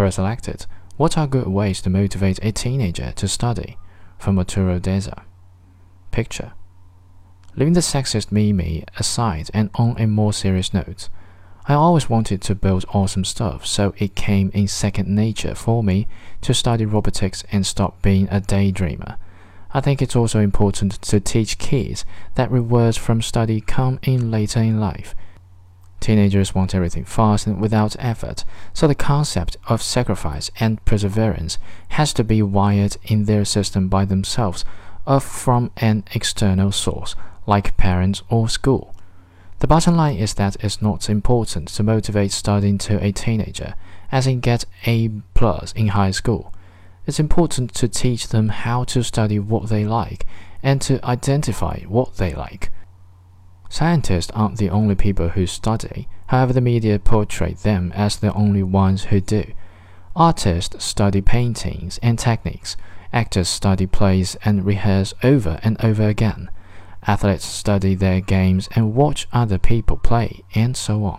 Quora selected What are good ways to motivate a teenager to study? from Arturo Deza. Picture Leaving the sexist Mimi aside and on a more serious note, I always wanted to build awesome stuff, so it came in second nature for me to study robotics and stop being a daydreamer. I think it's also important to teach kids that rewards from study come in later in life. Teenagers want everything fast and without effort, so the concept of sacrifice and perseverance has to be wired in their system by themselves or from an external source, like parents or school. The bottom line is that it's not important to motivate studying to a teenager, as in get A plus in high school. It's important to teach them how to study what they like and to identify what they like. Scientists aren't the only people who study, however, the media portray them as the only ones who do. Artists study paintings and techniques, actors study plays and rehearse over and over again, athletes study their games and watch other people play, and so on.